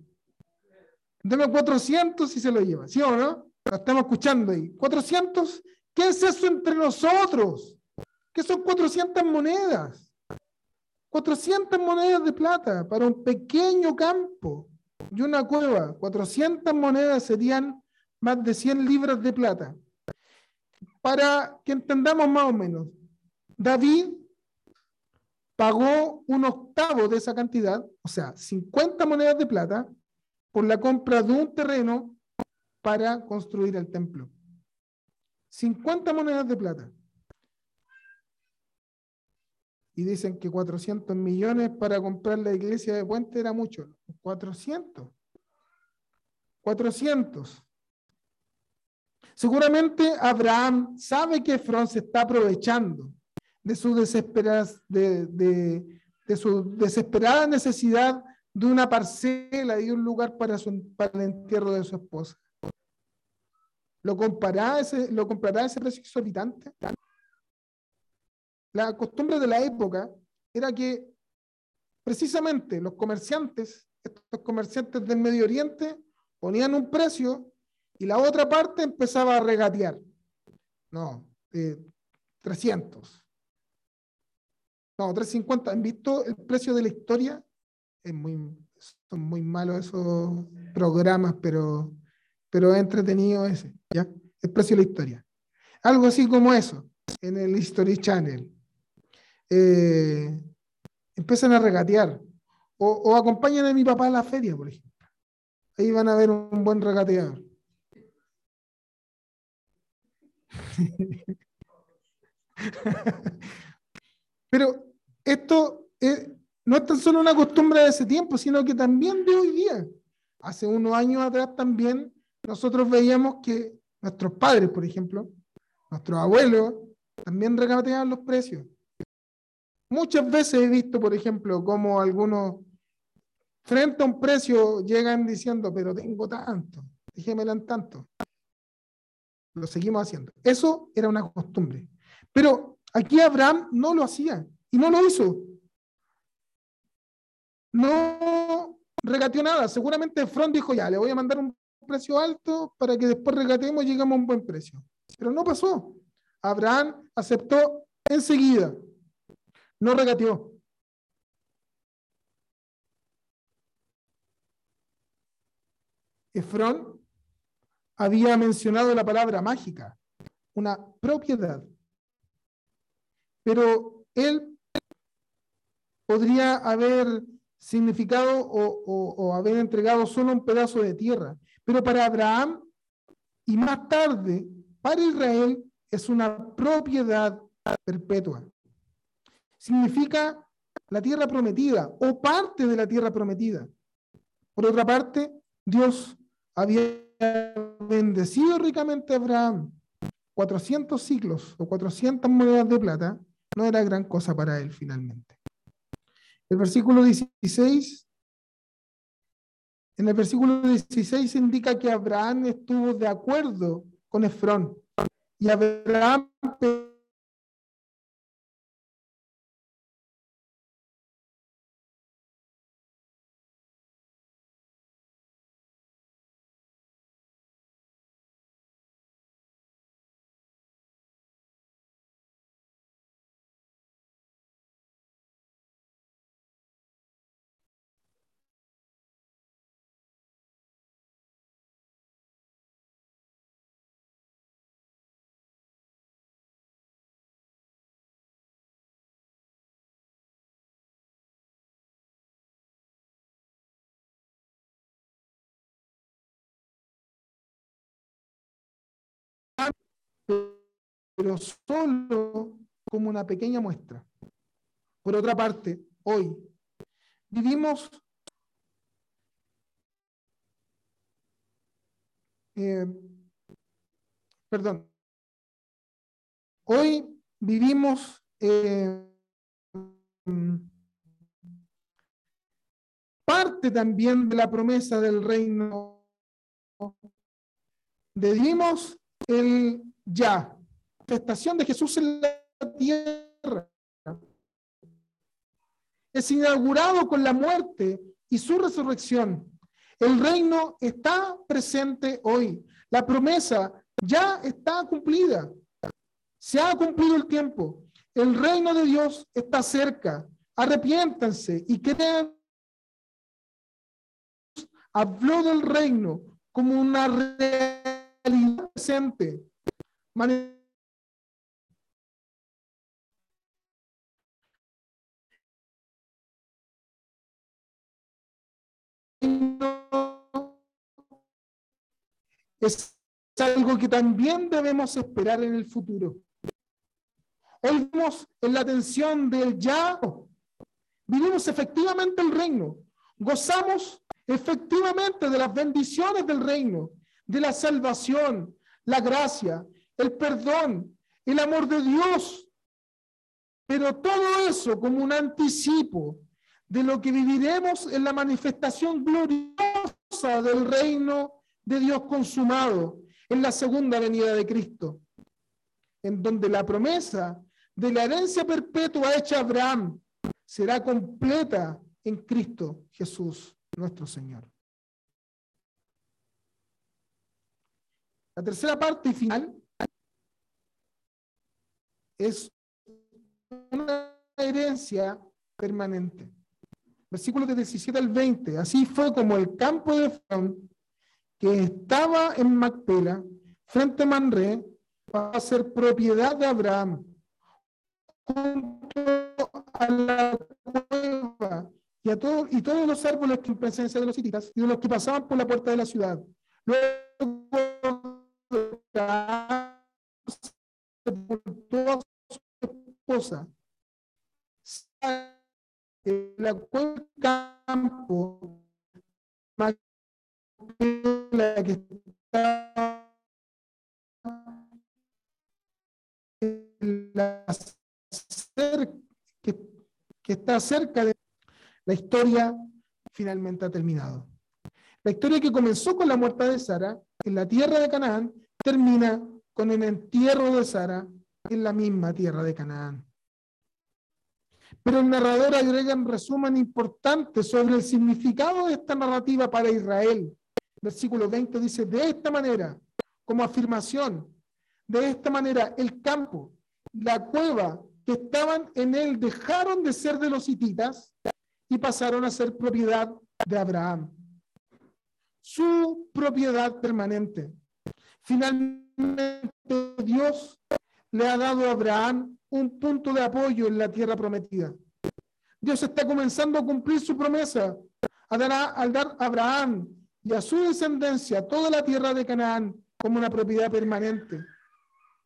Deme 400 y se lo lleva, ¿sí o no? Lo estamos escuchando ahí. 400, ¿qué es eso entre nosotros? ¿Qué son 400 monedas? 400 monedas de plata para un pequeño campo y una cueva. 400 monedas serían más de 100 libras de plata. Para que entendamos más o menos, David pagó un octavo de esa cantidad, o sea, 50 monedas de plata, por la compra de un terreno para construir el templo. 50 monedas de plata. Y dicen que 400 millones para comprar la iglesia de Puente era mucho. 400. 400. Seguramente Abraham sabe que Efrón se está aprovechando de su, de su desesperada necesidad de una parcela y un lugar para, el entierro de su esposa. ¿Lo comprará ese, ¿Lo comprará ese precio exorbitante? La costumbre de la época era que precisamente los comerciantes, estos comerciantes del Medio Oriente, ponían un precio y la otra parte empezaba a regatear. No, 300. No, 350. ¿Han visto el precio de la historia? es muy, son muy malos esos programas, pero, pero entretenido ese, ¿ya? El precio de la historia. Algo así como eso, en el History Channel. Eh, empiezan a regatear. O, acompañan a mi papá a la feria, por ejemplo. Ahí van a ver un buen regateador. [LAUGHS] Pero esto es, no es tan solo una costumbre de ese tiempo, sino que también de hoy día. Hace unos años atrás también nosotros veíamos que nuestros padres, por ejemplo, nuestros abuelos, también regateaban los precios. Muchas veces he visto, por ejemplo, como algunos frente a un precio llegan diciendo, pero tengo tanto, déjemelo en tanto. Lo seguimos haciendo. Eso era una costumbre. Pero aquí Abraham no lo hacía y no lo hizo no regateó nada. Seguramente Front dijo, ya, le voy a mandar un precio alto para que después regateemos y llegamos a un buen precio. Pero no pasó. Abraham aceptó enseguida. No regateó. Efrón había mencionado la palabra mágica, una propiedad. Pero él podría haber significado o, haber entregado solo un pedazo de tierra. Pero para Abraham y más tarde para Israel es una propiedad perpetua. Significa la tierra prometida o parte de la tierra prometida. Por otra parte, Dios había bendecido ricamente a Abraham. 400 ciclos o 400 monedas de plata no era gran cosa para él finalmente. El versículo 16, en el versículo 16 indica que Abraham estuvo de acuerdo con Efrón y Abraham pero solo como una pequeña muestra. Por otra parte, hoy vivimos eh, perdón, hoy vivimos eh, parte también de la promesa del reino. Vivimos el ya, manifestación de Jesús en la tierra. Es inaugurado con la muerte y su resurrección. El reino está presente hoy. La promesa ya está cumplida. Se ha cumplido el tiempo. El reino de Dios está cerca. Arrepiéntanse y crean. Habló del reino como una realidad presente es algo que también debemos esperar en el futuro. Hoy en la atención del ya, vivimos efectivamente el reino, gozamos efectivamente de las bendiciones del reino, de la salvación, la gracia, el perdón, el amor de Dios. Pero todo eso como un anticipo de lo que viviremos en la manifestación gloriosa del reino de Dios consumado en la segunda venida de Cristo, en donde la promesa de la herencia perpetua hecha a Abraham será completa en Cristo Jesús, nuestro Señor. La tercera parte y final es una herencia permanente. Versículos de 17 al 20. Así fue como el campo de Efraín que estaba en Macpela, frente a Manré, va a ser propiedad de Abraham, junto a la cueva y, a todo, y todos los árboles que en presencia de los hititas y de los que pasaban por la puerta de la ciudad. Luego sepultó a esposa. Que, está cerca de la historia finalmente ha terminado. La historia que comenzó con la muerte de Sara en la tierra de Canaán termina con el entierro de Sara en la misma tierra de Canaán. Pero el narrador agrega un resumen importante sobre el significado de esta narrativa para Israel versículo 20 dice, de esta manera, como afirmación, de esta manera el campo, la cueva que estaban en él dejaron de ser de los hititas y pasaron a ser propiedad de Abraham. Su propiedad permanente. Finalmente Dios le ha dado a Abraham un punto de apoyo en la tierra prometida. Dios está comenzando a cumplir su promesa al dar a Abraham y a su descendencia toda la tierra de Canaán como una propiedad permanente,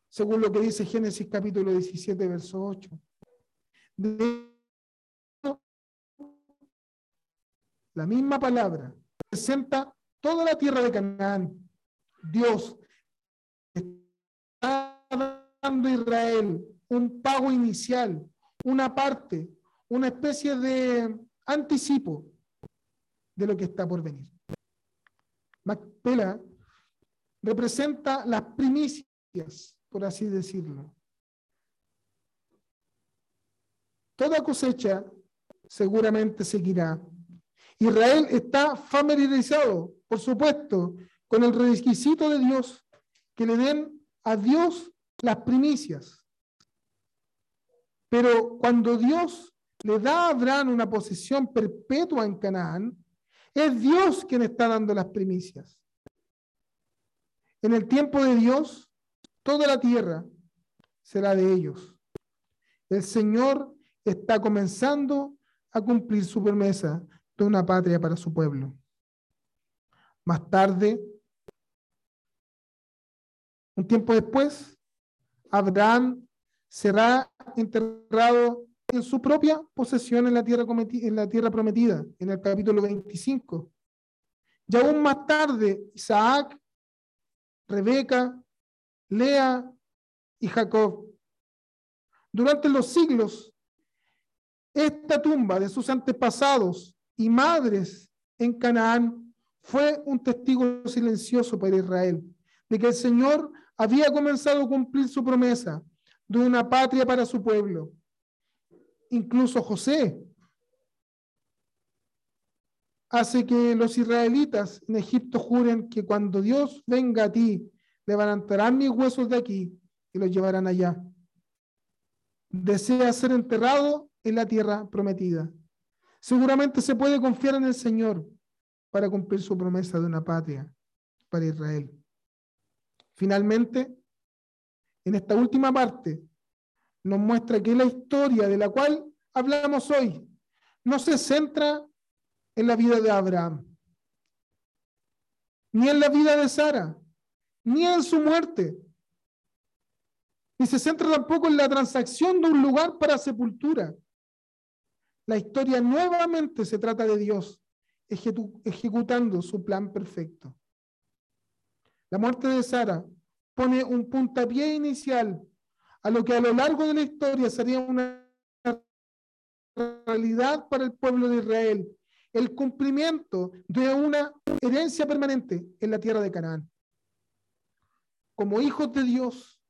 según lo que dice Génesis capítulo 17, verso 8. la misma palabra presenta toda la tierra de Canaán. Dios está Israel un pago inicial, una parte, una especie de anticipo de lo que está por venir. Macpela representa las primicias por así decirlo. Toda cosecha seguramente seguirá. Israel está familiarizado, por supuesto, con el requisito de Dios que le den a Dios las primicias. Pero cuando Dios le da a Abraham una posesión perpetua en Canaán, es Dios quien está dando las primicias. En el tiempo de Dios, toda la tierra será de ellos. El Señor está comenzando a cumplir su promesa de una patria para su pueblo. Más tarde, un tiempo después, Abraham será enterrado en su propia posesión en la tierra, en la tierra prometida, en el capítulo 25. Y aún más tarde, Isaac, Rebeca, Lea y Jacob. Durante los siglos, esta tumba de sus antepasados y madres en Canaán fue un testigo silencioso para Israel de que el Señor había comenzado a cumplir su promesa de una patria para su pueblo. Incluso José hace que los israelitas en Egipto juren que cuando Dios venga a ti, levantarán mis huesos de aquí y los llevarán allá. Desea ser enterrado en la tierra prometida. Seguramente se puede confiar en el Señor para cumplir su promesa de una patria para Israel. Finalmente, en esta última parte, nos muestra que la historia de la cual hablamos hoy no se centra en la vida de Abraham, ni en la vida de Sara, ni en su muerte, ni se centra tampoco en la transacción de un lugar para sepultura. La historia nuevamente se trata de Dios ejecutando su plan perfecto. La muerte de Sara pone un puntapié inicial a lo que a lo largo de la historia sería una realidad para el pueblo de Israel, el cumplimiento de una herencia permanente en la tierra de Canaán. Como hijos de Dios,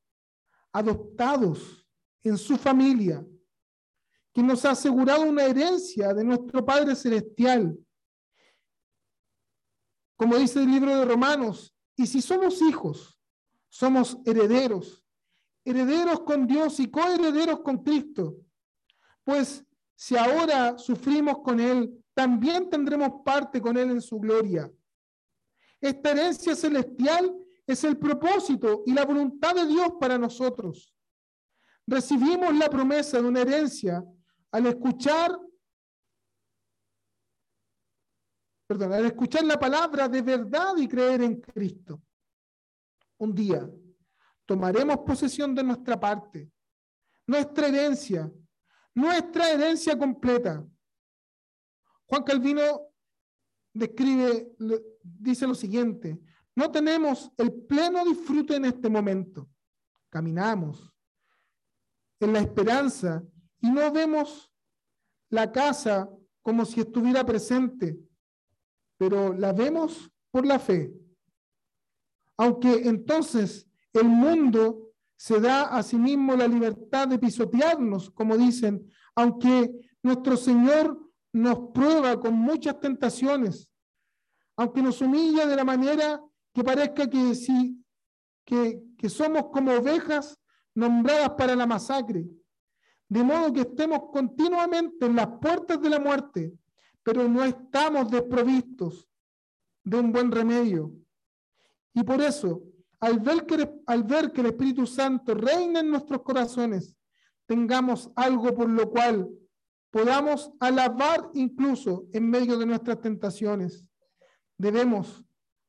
adoptados en su familia, que nos ha asegurado una herencia de nuestro Padre Celestial. Como dice el libro de Romanos, y si somos hijos, somos herederos, herederos con Dios y coherederos con Cristo. Pues si ahora sufrimos con Él, también tendremos parte con Él en su gloria. Esta herencia celestial es el propósito y la voluntad de Dios para nosotros. Recibimos la promesa de una herencia al escuchar, perdón, al escuchar la palabra de verdad y creer en Cristo. Un día tomaremos posesión de nuestra parte, nuestra herencia, nuestra herencia completa. Juan Calvino describe, dice lo siguiente, no tenemos el pleno disfrute en este momento. Caminamos en la esperanza y no vemos la casa como si estuviera presente, pero la vemos por la fe. Aunque entonces el mundo se da a sí mismo la libertad de pisotearnos, como dicen, aunque nuestro Señor nos prueba con muchas tentaciones, aunque nos humilla de la manera que parezca que, si, que, que somos como ovejas nombradas para la masacre, de modo que estemos continuamente en las puertas de la muerte, pero no estamos desprovistos de un buen remedio. Y por eso al ver, que, al ver que el Espíritu Santo reina en nuestros corazones, tengamos algo por lo cual podamos alabar incluso en medio de nuestras tentaciones. Debemos,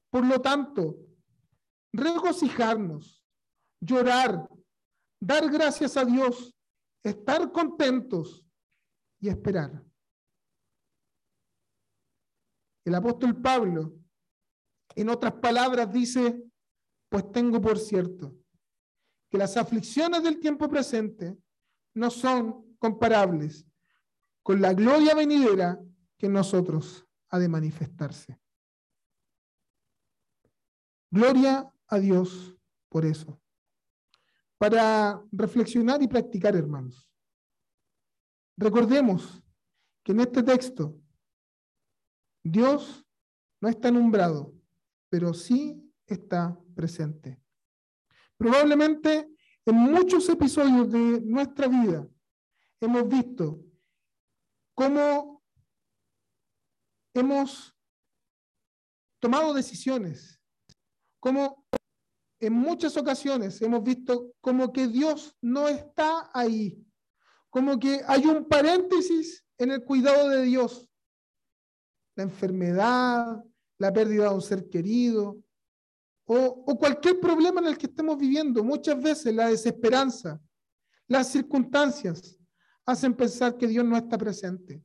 por lo tanto, regocijarnos, llorar, dar gracias a Dios, estar contentos y esperar. El apóstol Pablo, en otras palabras, dice, pues tengo por cierto que las aflicciones del tiempo presente no son comparables con la gloria venidera que en nosotros ha de manifestarse. Gloria a Dios por eso. para reflexionar y practicar, hermanos. Recordemos que en este texto Dios no está nombrado, pero sí está presente. Probablemente en muchos episodios de nuestra vida hemos visto cómo hemos tomado decisiones, cómo en muchas ocasiones hemos visto como que Dios no está ahí, como que hay un paréntesis en el cuidado de Dios. La enfermedad, la pérdida de un ser querido, o, cualquier problema en el que estemos viviendo. Muchas veces la desesperanza, las circunstancias hacen pensar que Dios no está presente.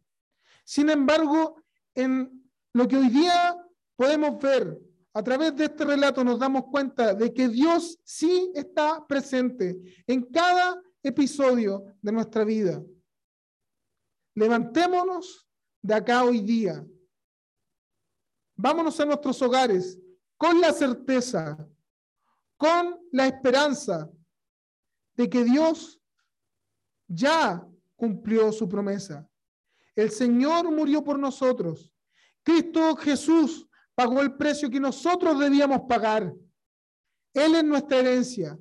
Sin embargo, en lo que hoy día podemos ver a través de este relato, nos damos cuenta de que Dios sí está presente en cada episodio de nuestra vida. Levantémonos de acá hoy día. Vámonos a nuestros hogares con la certeza, con la esperanza de que Dios ya cumplió su promesa. El Señor murió por nosotros. Cristo Jesús pagó el precio que nosotros debíamos pagar. Él es nuestra herencia.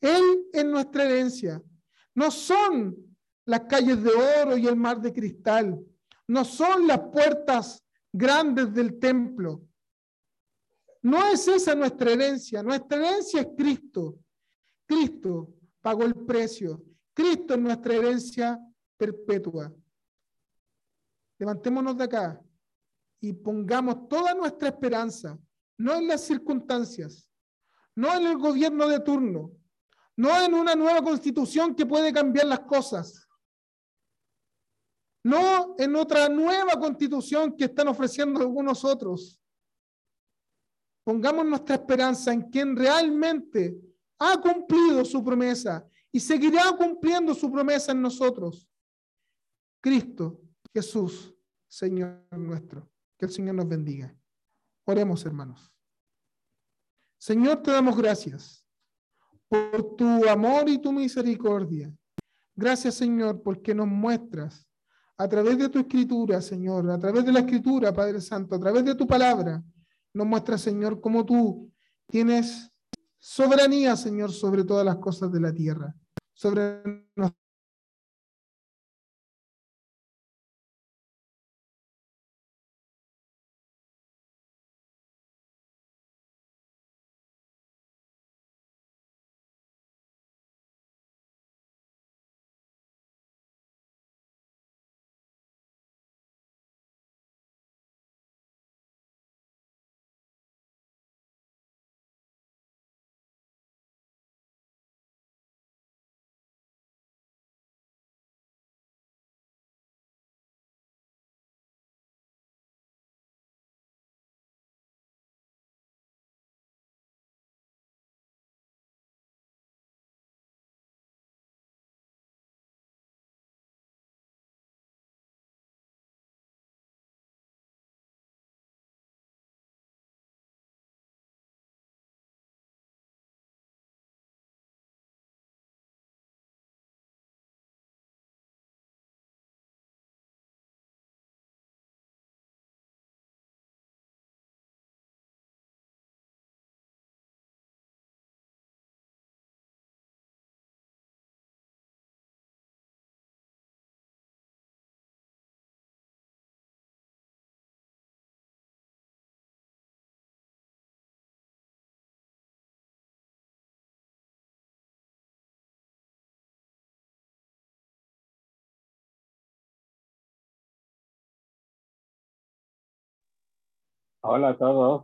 Él es nuestra herencia. No son las calles de oro y el mar de cristal. No son las puertas grandes del templo. No es esa nuestra herencia. Nuestra herencia es Cristo. Cristo pagó el precio. Cristo es nuestra herencia perpetua. Levantémonos de acá y pongamos toda nuestra esperanza, no en las circunstancias, no en el gobierno de turno, no en una nueva constitución que puede cambiar las cosas, no en otra nueva constitución que están ofreciendo algunos otros. Pongamos nuestra esperanza en quien realmente ha cumplido su promesa y seguirá cumpliendo su promesa en nosotros. Cristo Jesús, Señor nuestro. Que el Señor nos bendiga. Oremos, hermanos. Señor, te damos gracias por tu amor y tu misericordia. Gracias, Señor, porque nos muestras a través de tu escritura, Señor, a través de la escritura, Padre Santo, a través de tu palabra, nos muestras, Señor, cómo tú tienes soberanía, Señor, sobre todas las cosas de la tierra, sobre Hola a todos.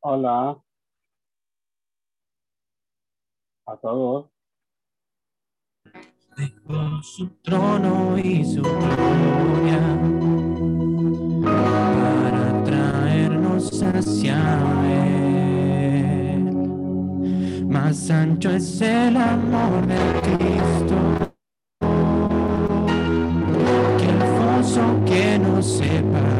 Hola a todos. Dejó su trono y su gloria para traernos hacia él. Más ancho es el amor de você parar.